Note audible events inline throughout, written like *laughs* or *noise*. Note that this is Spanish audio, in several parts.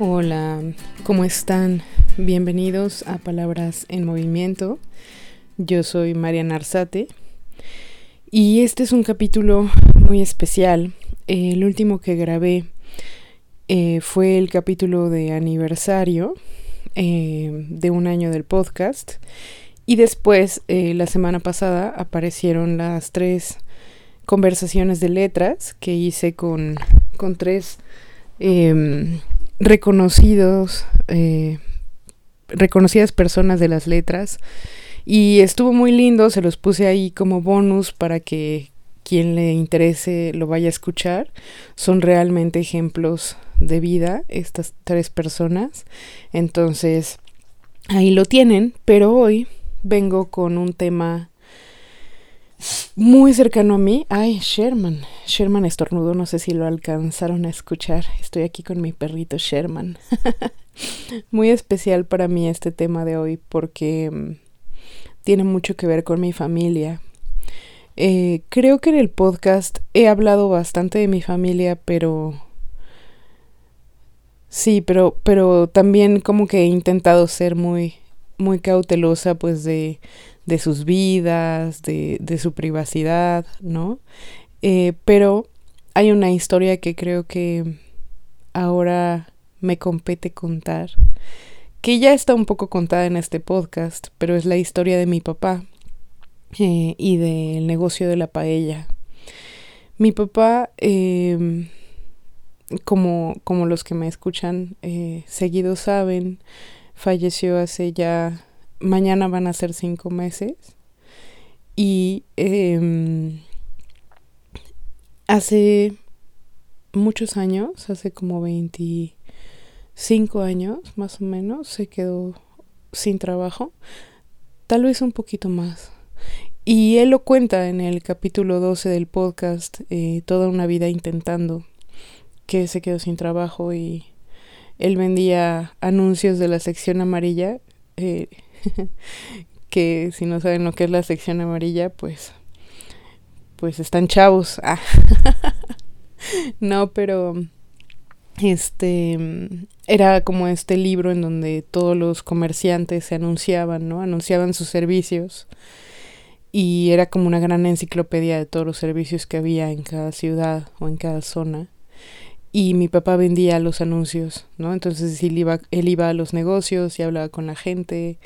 Hola, ¿cómo están? Bienvenidos a Palabras en Movimiento. Yo soy Mariana Arzate y este es un capítulo muy especial. El último que grabé eh, fue el capítulo de aniversario eh, de un año del podcast y después eh, la semana pasada aparecieron las tres conversaciones de letras que hice con, con tres em, reconocidos, eh, reconocidas personas de las letras. Y estuvo muy lindo, se los puse ahí como bonus para que quien le interese lo vaya a escuchar. Son realmente ejemplos de vida estas tres personas. Entonces, ahí lo tienen, pero hoy vengo con un tema muy cercano a mí. Ay, Sherman. Sherman estornudo, no sé si lo alcanzaron a escuchar. Estoy aquí con mi perrito Sherman. *laughs* muy especial para mí este tema de hoy porque mm, tiene mucho que ver con mi familia. Eh, creo que en el podcast he hablado bastante de mi familia, pero... Sí, pero, pero también como que he intentado ser muy, muy cautelosa pues de, de sus vidas, de, de su privacidad, ¿no? Eh, pero hay una historia que creo que ahora me compete contar, que ya está un poco contada en este podcast, pero es la historia de mi papá eh, y del negocio de la paella. Mi papá, em, como, como los que me escuchan eh, seguido saben, falleció hace ya mañana van a ser cinco meses. Y em, hace muchos años, hace como 25 años más o menos, se quedó sin trabajo. Tal vez un poquito más. Y él lo cuenta en el capítulo 12 del podcast, eh, toda una vida intentando, que se quedó sin trabajo y él vendía anuncios de la sección amarilla. Eh, *laughs* que si no saben lo que es la sección amarilla, pues pues están chavos. Ah. *laughs* no, pero este era como este libro en donde todos los comerciantes se anunciaban, ¿no? Anunciaban sus servicios y era como una gran enciclopedia de todos los servicios que había en cada ciudad o en cada zona. Y mi papá vendía los anuncios, ¿no? Entonces él iba, él iba a los negocios y hablaba con la gente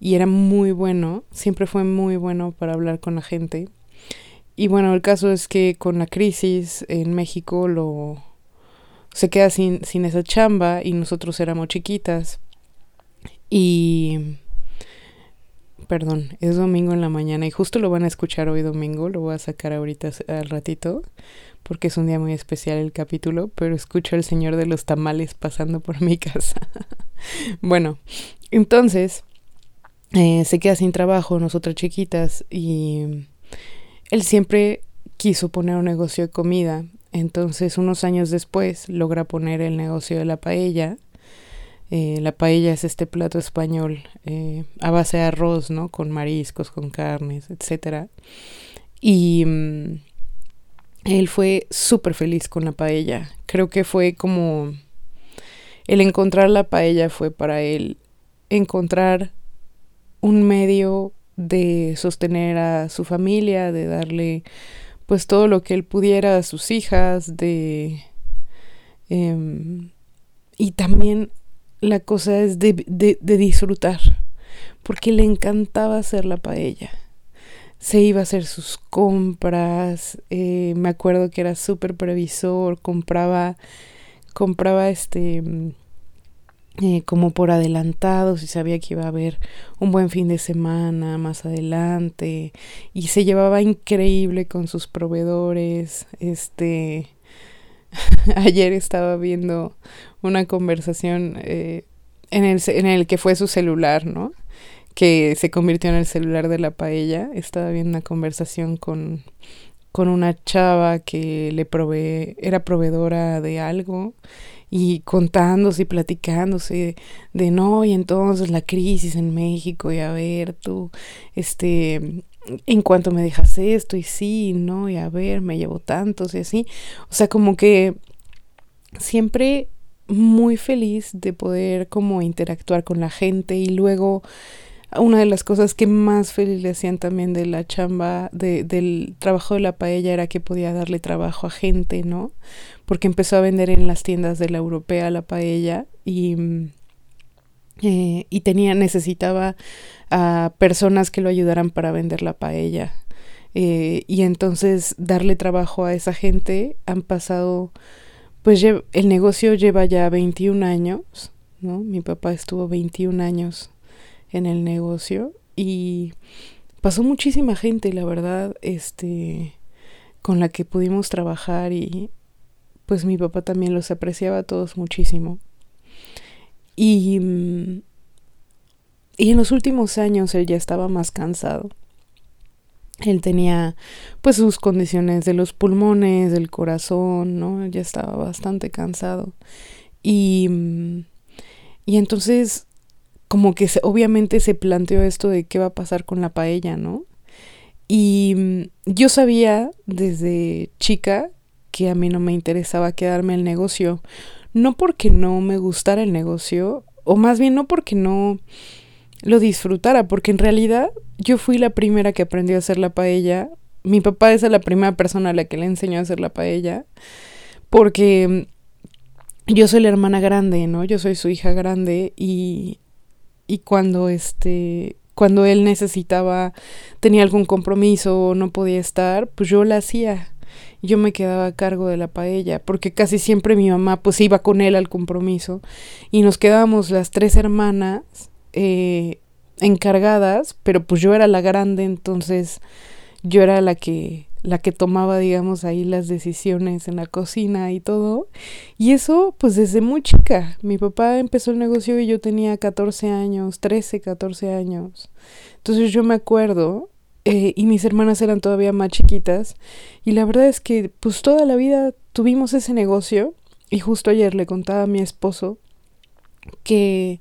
y era muy bueno, siempre fue muy bueno para hablar con la gente. Y bueno, el caso es que con la crisis en México lo se queda sin, sin esa chamba y nosotros éramos chiquitas. Y perdón, es domingo en la mañana y justo lo van a escuchar hoy domingo, lo voy a sacar ahorita al ratito porque es un día muy especial el capítulo, pero escucho al señor de los tamales pasando por mi *laughs* casa. bueno, entonces eh, se queda sin trabajo, nosotras chiquitas, y él siempre quiso poner un negocio de comida. Entonces, unos años después, logra poner el negocio de la paella. Eh, la paella es este plato español eh, a base de arroz, ¿no? Con mariscos, con carnes, etc. Y mm, él fue súper feliz con la paella. Creo que fue como... El encontrar la paella fue para él encontrar un medio de sostener a su familia, de darle pues todo lo que él pudiera a sus hijas, de... Em, y también la cosa es de, de, disfrutar, porque le encantaba hacer la paella. Se iba a hacer sus compras, eh, me acuerdo que era súper previsor, compraba, compraba este eh, como por adelantado, si sabía que iba a haber un buen fin de semana más adelante y se llevaba increíble con sus proveedores. Este, *laughs* ayer estaba viendo una conversación eh, en, el, en el que fue su celular, ¿no? Que se convirtió en el celular de la paella. Estaba viendo una conversación con, con una chava que le provee, era proveedora de algo y contándose y platicándose de, no, y entonces la crisis en México, y a ver tú, este, en cuanto me dejas esto, y sí, no, y a ver, me llevo tantos y así. O sea, como que siempre muy feliz de poder como interactuar con la gente y luego una de las cosas que más feliz le hacían también de la chamba, de, del trabajo de la paella, era que podía darle trabajo a gente, ¿no? Porque empezó a vender en las tiendas de la europea la paella y, eh, y tenía, necesitaba a personas que lo ayudaran para vender la paella. Eh, y entonces darle trabajo a esa gente han pasado, pues el negocio lleva ya 21 años, ¿no? Mi papá estuvo 21 años en el negocio y pasó muchísima gente, la verdad, este, con la que pudimos trabajar y pues mi papá también los apreciaba a todos muchísimo. Y, mm, y en los últimos años él ya estaba más cansado. Él tenía pues sus condiciones de los pulmones, del corazón, ¿no? Ya estaba bastante cansado. Y, mm, y entonces como que se, obviamente se planteó esto de qué va a pasar con la paella, ¿no? Y mm, yo sabía desde chica que a mí no me interesaba quedarme el negocio, no porque no me gustara el negocio, o más bien no porque no lo disfrutara, porque en realidad yo fui la primera que aprendió a hacer la paella. Mi papá es la primera persona a la que le enseñó a hacer la paella, porque mm, yo soy la hermana grande, ¿no? Yo soy su hija grande y y cuando este cuando él necesitaba tenía algún compromiso o no podía estar, pues yo la hacía. Yo me quedaba a cargo de la paella, porque casi siempre mi mamá pues iba con él al compromiso y nos quedábamos las tres hermanas eh, encargadas, pero pues yo era la grande, entonces yo era la que la que tomaba, digamos, ahí las decisiones en la cocina y todo. Y eso, pues desde muy chica. Mi papá empezó el negocio y yo tenía 14 años, 13, 14 años. Entonces yo me acuerdo, eh, y mis hermanas eran todavía más chiquitas, y la verdad es que pues toda la vida tuvimos ese negocio, y justo ayer le contaba a mi esposo que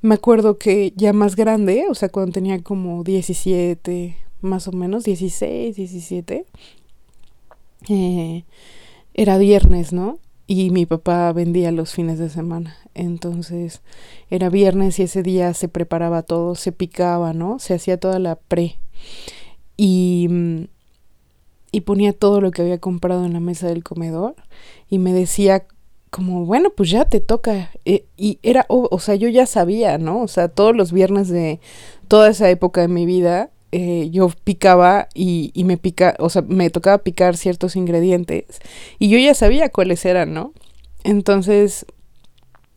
me acuerdo que ya más grande, o sea, cuando tenía como 17, más o menos, 16, 17. Eh, era viernes, ¿no? Y mi papá vendía los fines de semana. Entonces era viernes y ese día se preparaba todo, se picaba, ¿no? Se hacía toda la pre. Y, y ponía todo lo que había comprado en la mesa del comedor y me decía como, bueno, pues ya te toca. Eh, y era, o sea, yo ya sabía, ¿no? O sea, todos los viernes de toda esa época de mi vida eh, yo picaba y, y, me pica, o sea, me tocaba picar ciertos ingredientes y yo ya sabía cuáles eran, ¿no? Entonces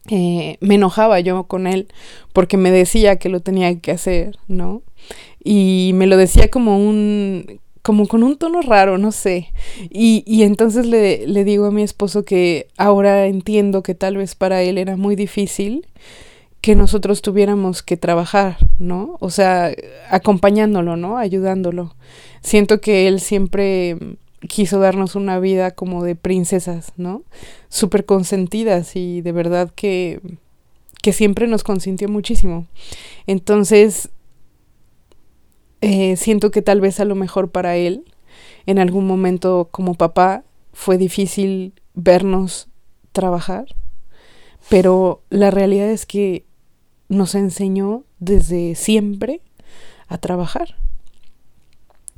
eh, me enojaba yo con él porque me decía que lo tenía que hacer, ¿no? Y me lo decía como un como con un tono raro, no sé. Y, y entonces le, le digo a mi esposo que ahora entiendo que tal vez para él era muy difícil que nosotros tuviéramos que trabajar, ¿no? O sea, acompañándolo, ¿no? Ayudándolo. Siento que él siempre quiso darnos una vida como de princesas, ¿no? Súper consentidas y de verdad que, que siempre nos consintió muchísimo. Entonces, eh, siento que tal vez a lo mejor para él, en algún momento como papá, fue difícil vernos trabajar, pero la realidad es que nos enseñó desde siempre a trabajar.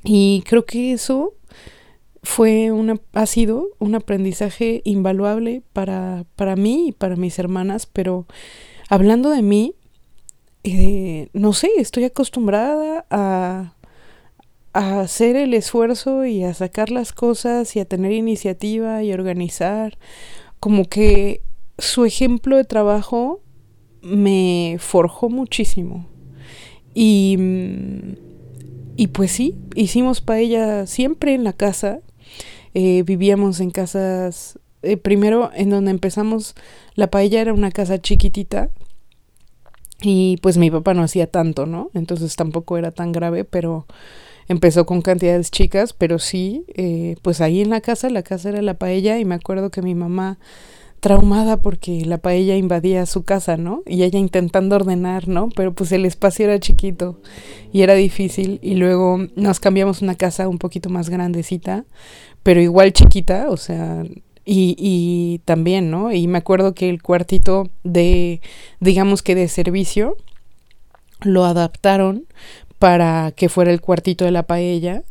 Y creo que eso fue una, ha sido un aprendizaje invaluable para, para mí y para mis hermanas, pero hablando de mí, eh, no sé, estoy acostumbrada a, a hacer el esfuerzo y a sacar las cosas y a tener iniciativa y organizar. Como que su ejemplo de trabajo me forjó muchísimo. Y, y pues sí, hicimos paella siempre en la casa. Eh, vivíamos en casas, eh, primero en donde empezamos, la paella era una casa chiquitita. Y pues mi papá no hacía tanto, ¿no? Entonces tampoco era tan grave, pero empezó con cantidades chicas, pero sí, eh, pues ahí en la casa, la casa era la paella y me acuerdo que mi mamá traumada porque la paella invadía su casa, ¿no? Y ella intentando ordenar, ¿no? Pero pues el espacio era chiquito y era difícil y luego nos cambiamos una casa un poquito más grandecita, pero igual chiquita, o sea, Y, y también, ¿no? Y me acuerdo que el cuartito de, digamos que de servicio, lo adaptaron para que fuera el cuartito de la paella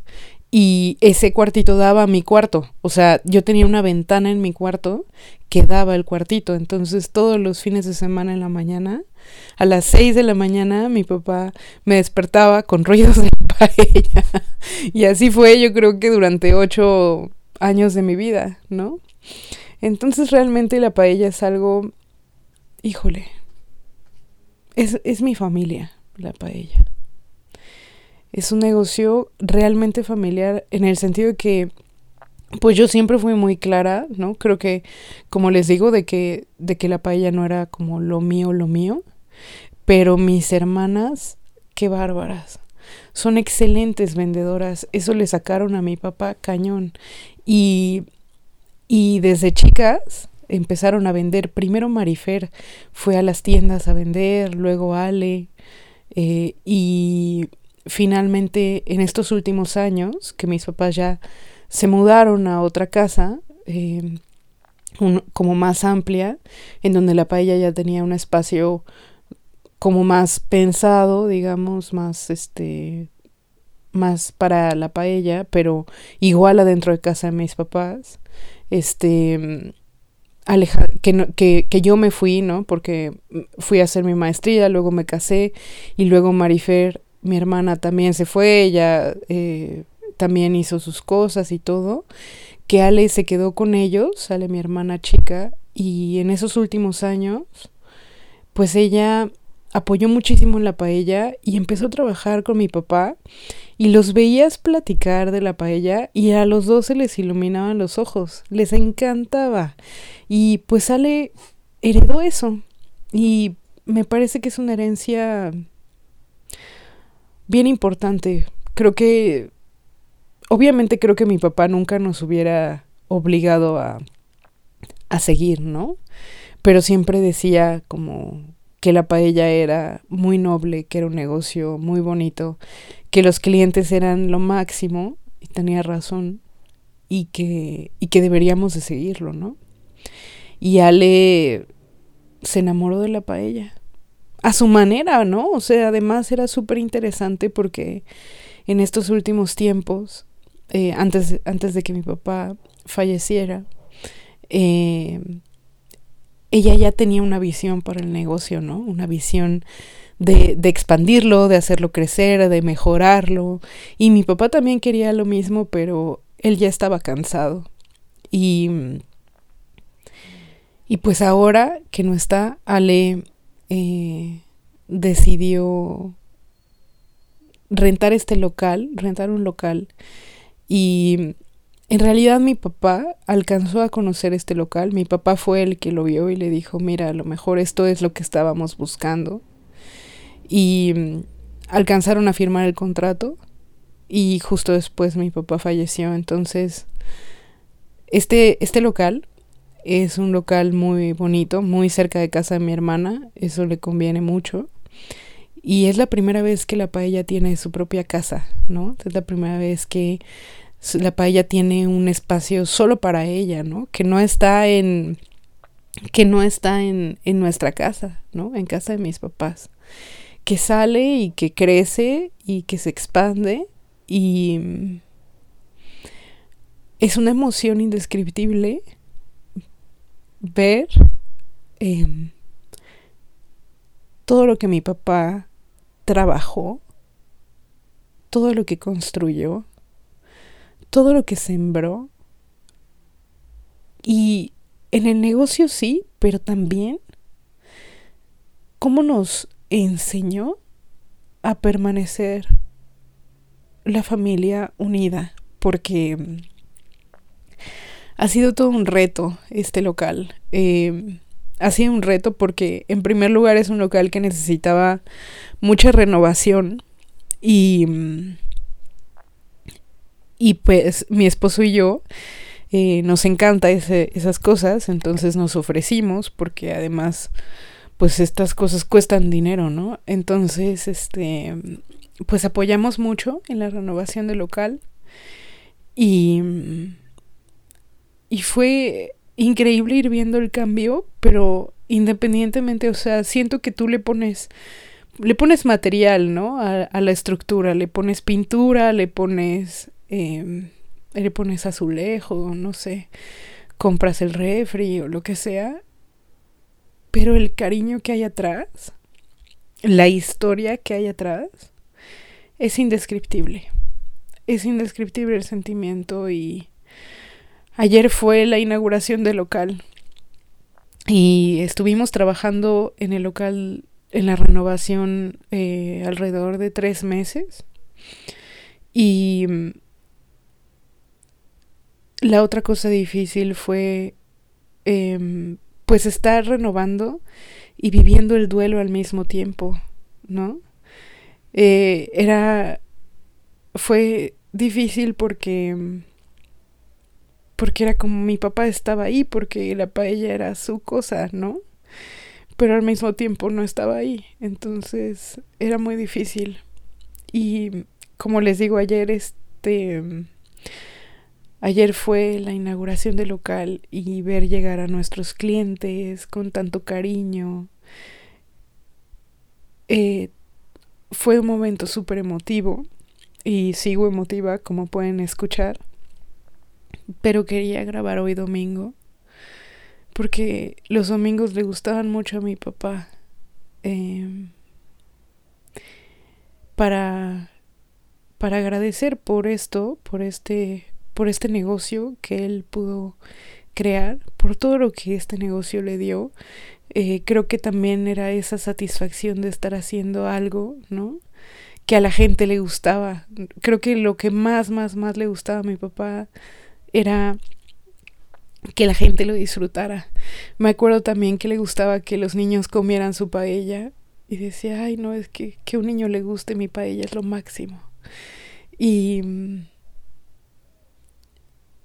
y ese cuartito daba a mi cuarto. O sea, yo tenía una ventana en mi cuarto que daba el cuartito. Entonces todos los fines de semana en la mañana, a las seis de la mañana, mi papá me despertaba con ruidos de paella. *laughs* y así fue yo creo que durante ocho años de mi vida, ¿no? Entonces realmente la paella es algo, híjole, es, es mi familia, la paella es un negocio realmente familiar en el sentido de que pues yo siempre fui muy clara, ¿no? Creo que como les digo de que de que la paella no era como lo mío, lo mío, pero mis hermanas qué bárbaras. Son excelentes vendedoras, eso le sacaron a mi papá cañón y y desde chicas empezaron a vender. Primero Marifer fue a las tiendas a vender, luego Ale, eh, y finalmente en estos últimos años, que mis papás ya se mudaron a otra casa, eh, como más amplia, en donde la paella ya tenía un espacio como más pensado, digamos, más este más para la paella, pero igual adentro de casa de mis papás. Este aleja que, que, que yo me fui, ¿no? Porque fui a hacer mi maestría, luego me casé y luego Marifer mi hermana también se fue, ella eh, también hizo sus cosas y todo, que Ale se quedó con ellos, Ale mi hermana chica, y en esos últimos años, pues ella apoyó muchísimo en la paella y empezó a trabajar con mi papá y los veías platicar de la paella y a los dos se les iluminaban los ojos, les encantaba. Y pues Ale heredó eso y me parece que es una herencia bien importante. Creo que, obviamente creo que mi papá nunca nos hubiera obligado a, a seguir, ¿no? Pero siempre decía como que la paella era muy noble, que era un negocio muy bonito, que los clientes eran lo máximo, y tenía razón, y que, y que deberíamos de seguirlo, ¿no? Y Ale se enamoró de la paella a su manera, ¿no? O sea, además era súper interesante porque en estos últimos tiempos, eh, antes, antes de que mi papá falleciera, eh, ella ya tenía una visión para el negocio, ¿no? Una visión de, de, expandirlo, de hacerlo crecer, de mejorarlo. Y mi papá también quería lo mismo, pero él ya estaba cansado. Y, y pues ahora que no está, Ale eh, decidió rentar este local, rentar un local. Y en realidad mi papá alcanzó a conocer este local. Mi papá fue el que lo vio y le dijo, mira, a lo mejor esto es lo que estábamos buscando. Y mm, alcanzaron a firmar el contrato y justo después mi papá falleció. Entonces, este, este local es un local muy bonito, muy cerca de casa de mi hermana, eso le conviene mucho. Y es la primera vez que la paella tiene su propia casa, ¿no? Es la primera vez que la paella tiene un espacio solo para ella, ¿no? Que no está en que no está en, en nuestra casa, ¿no? En casa de mis papás. Que sale y que crece y que se expande y es una emoción indescriptible ver em, todo lo que mi papá trabajó, todo lo que construyó, todo lo que sembró. Y en el negocio sí, pero también cómo nos enseñó a permanecer la familia unida, porque ha sido todo un reto este local. Eh, ha sido un reto porque en primer lugar es un local que necesitaba mucha renovación y, y pues mi esposo y yo eh, nos encanta ese, esas cosas, entonces nos ofrecimos porque además pues estas cosas cuestan dinero, ¿no? Entonces, este, pues apoyamos mucho en la renovación del local y y fue increíble ir viendo el cambio, pero independientemente, o sea, siento que tú le pones, le pones material, ¿no? A, la estructura, le pones pintura, le pones, eh, le pones azulejo, no sé, compras el refri o lo que sea, pero el cariño que hay atrás, la historia que hay atrás, es indescriptible. Es indescriptible el sentimiento y ayer fue la inauguración del local y estuvimos trabajando en el local en la renovación eh, alrededor de tres meses y mm, la otra cosa difícil fue em, pues estar renovando y viviendo el duelo al mismo tiempo, ¿no? Eh, era, fue difícil porque, porque era como mi papá estaba ahí, porque la paella era su cosa, ¿no? Pero al mismo tiempo no estaba ahí, entonces era muy difícil. Y como les digo ayer, este... Ayer fue la inauguración del local y ver llegar a nuestros clientes con tanto cariño. Eh, fue un momento súper emotivo y sigo emotiva como pueden escuchar. Pero quería grabar hoy domingo porque los domingos le gustaban mucho a mi papá. Em, para, para agradecer por esto, por este, por este negocio que él pudo crear, por todo lo que este negocio le dio eh, creo que también era esa satisfacción de estar haciendo algo, ¿no? Que a la gente le gustaba. Creo que lo que más, más, más le gustaba a mi papá era que la gente lo disfrutara. Me acuerdo también que le gustaba que los niños comieran su paella y decía, ay, no, es que que un niño le guste mi paella es lo máximo. Y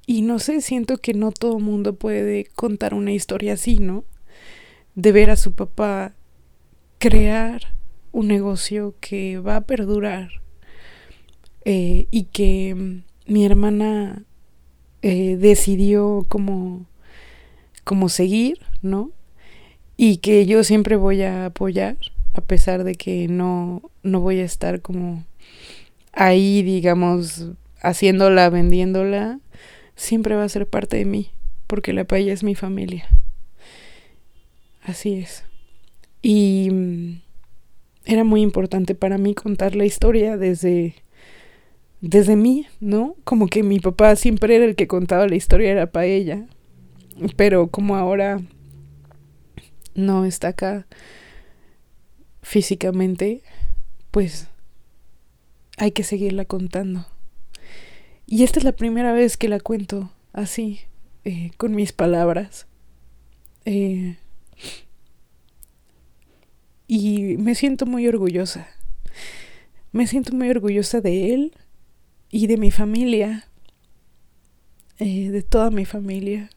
y no sé, siento que no todo mundo puede contar una historia así, ¿no? de ver a su papá crear un negocio que va a perdurar eh, y que mm, mi hermana eh, decidió como, como seguir, ¿no? Y que yo siempre voy a apoyar, a pesar de que no, no voy a estar como ahí, digamos, haciéndola, vendiéndola, siempre va a ser parte de mí, porque la paella es mi familia. Así es. Y mm, era muy importante para mí contar la historia desde desde mí, ¿no? Como que mi papá siempre era el que contaba la historia era para ella. Pero como ahora no está acá físicamente, pues hay que seguirla contando. Y esta es la primera vez que la cuento así, eh, con mis palabras. Eh, y me siento muy orgullosa. Me siento muy orgullosa de él y de mi familia, eh, de toda mi familia,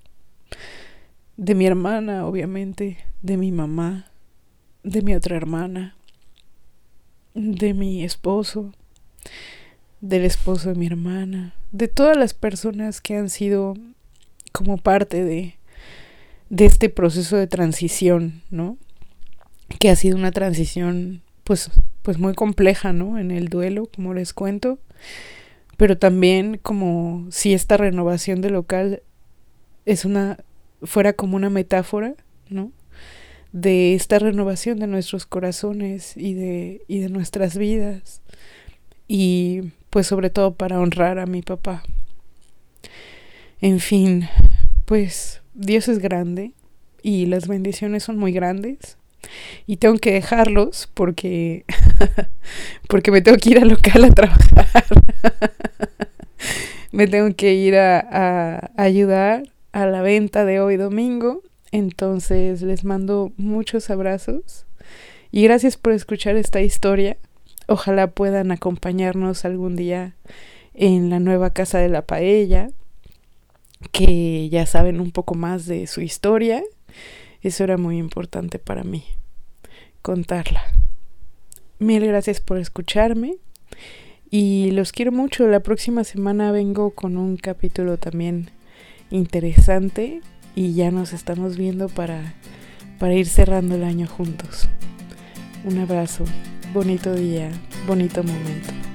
de mi hermana, obviamente, de mi mamá, de mi otra hermana, de mi esposo, del esposo de mi hermana, de todas las personas que han sido como parte de, de este proceso de transición, ¿no? que ha sido una transición pues, pues muy compleja, ¿no? En el duelo, como les cuento, pero también como si esta renovación de local es una, fuera como una metáfora, ¿no? De esta renovación de nuestros corazones y de, y de nuestras vidas. Y pues sobre todo para honrar a mi papá. En fin, pues Dios es grande y las bendiciones son muy grandes y tengo que dejarlos porque *laughs* porque me tengo que ir al local a trabajar. *laughs* me tengo que ir a, a, ayudar a la venta de hoy domingo. Entonces les mando muchos abrazos y gracias por escuchar esta historia. Ojalá puedan acompañarnos algún día en la nueva casa de la paella, que ya saben un poco más de su historia eso era muy importante para mí, contarla. Mil gracias por escucharme y los quiero mucho. La próxima semana vengo con un capítulo también interesante y ya nos estamos viendo para, para ir cerrando el año juntos. Un abrazo, bonito día, bonito momento.